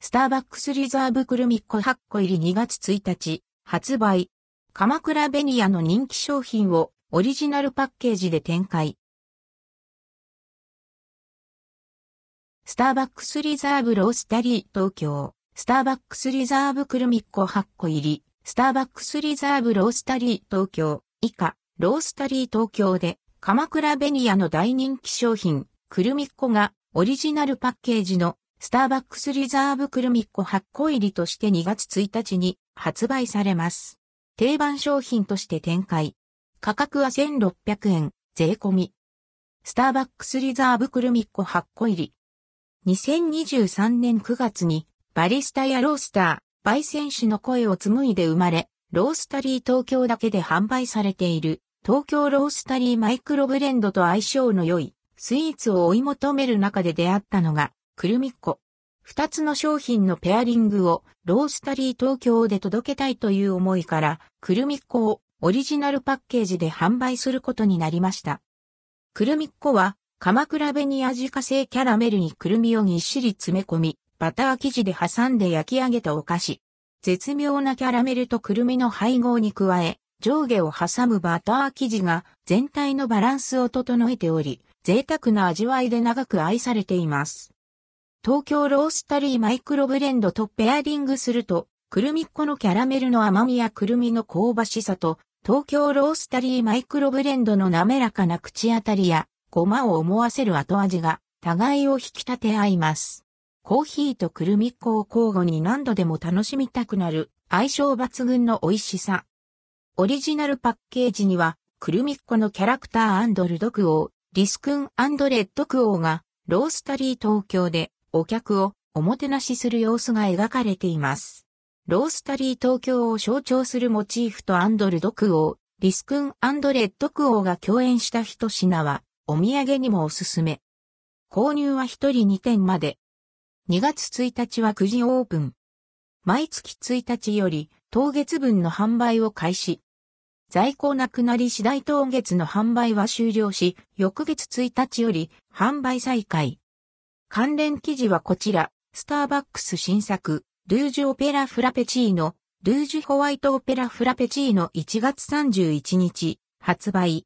スターバックスリザーブクルミッコ8個入り2月1日、発売。鎌倉ベニヤの人気商品をオリジナルパッケージで展開。スターバックスリザーブロースタリー東京。スターバックスリザーブクルミッコ8個入り。スターバックスリザーブロースタリー東京。以下、ロースタリー東京で、鎌倉ベニヤの大人気商品、クルミッコがオリジナルパッケージのスターバックスリザーブクルミッコ8個入りとして2月1日に発売されます。定番商品として展開。価格は1600円、税込み。スターバックスリザーブクルミッコ8個入り。2023年9月にバリスタやロースター、焙煎士の声を紡いで生まれ、ロースタリー東京だけで販売されている東京ロースタリーマイクロブレンドと相性の良いスイーツを追い求める中で出会ったのがくるみっこ。二つの商品のペアリングをロースタリー東京で届けたいという思いから、くるみっこをオリジナルパッケージで販売することになりました。くるみっこは、鎌倉紅味化製キャラメルにくるみをぎっしり詰め込み、バター生地で挟んで焼き上げたお菓子。絶妙なキャラメルとくるみの配合に加え、上下を挟むバター生地が全体のバランスを整えており、贅沢な味わいで長く愛されています。東京ロースタリーマイクロブレンドとペアリングすると、くるみっこのキャラメルの甘みやくるみの香ばしさと、東京ロースタリーマイクロブレンドの滑らかな口当たりや、ごまを思わせる後味が、互いを引き立て合います。コーヒーとくるみっこを交互に何度でも楽しみたくなる、相性抜群の美味しさ。オリジナルパッケージには、くるみっこのキャラクターアンドルドクオー、リスクンレッドクオーが、ロースタリー東京でお客をおもてなしする様子が描かれています。ロースタリー東京を象徴するモチーフとアンドルドクオー、リスクンレッドクオーが共演した一品は、お土産にもおすすめ。購入は一人2点まで。2月1日は9時オープン。毎月1日より当月分の販売を開始。在庫なくなり次第当月の販売は終了し、翌月1日より販売再開。関連記事はこちら、スターバックス新作、ルージュオペラフラペチーノ、ルージュホワイトオペラフラペチーノ。1月31日、発売。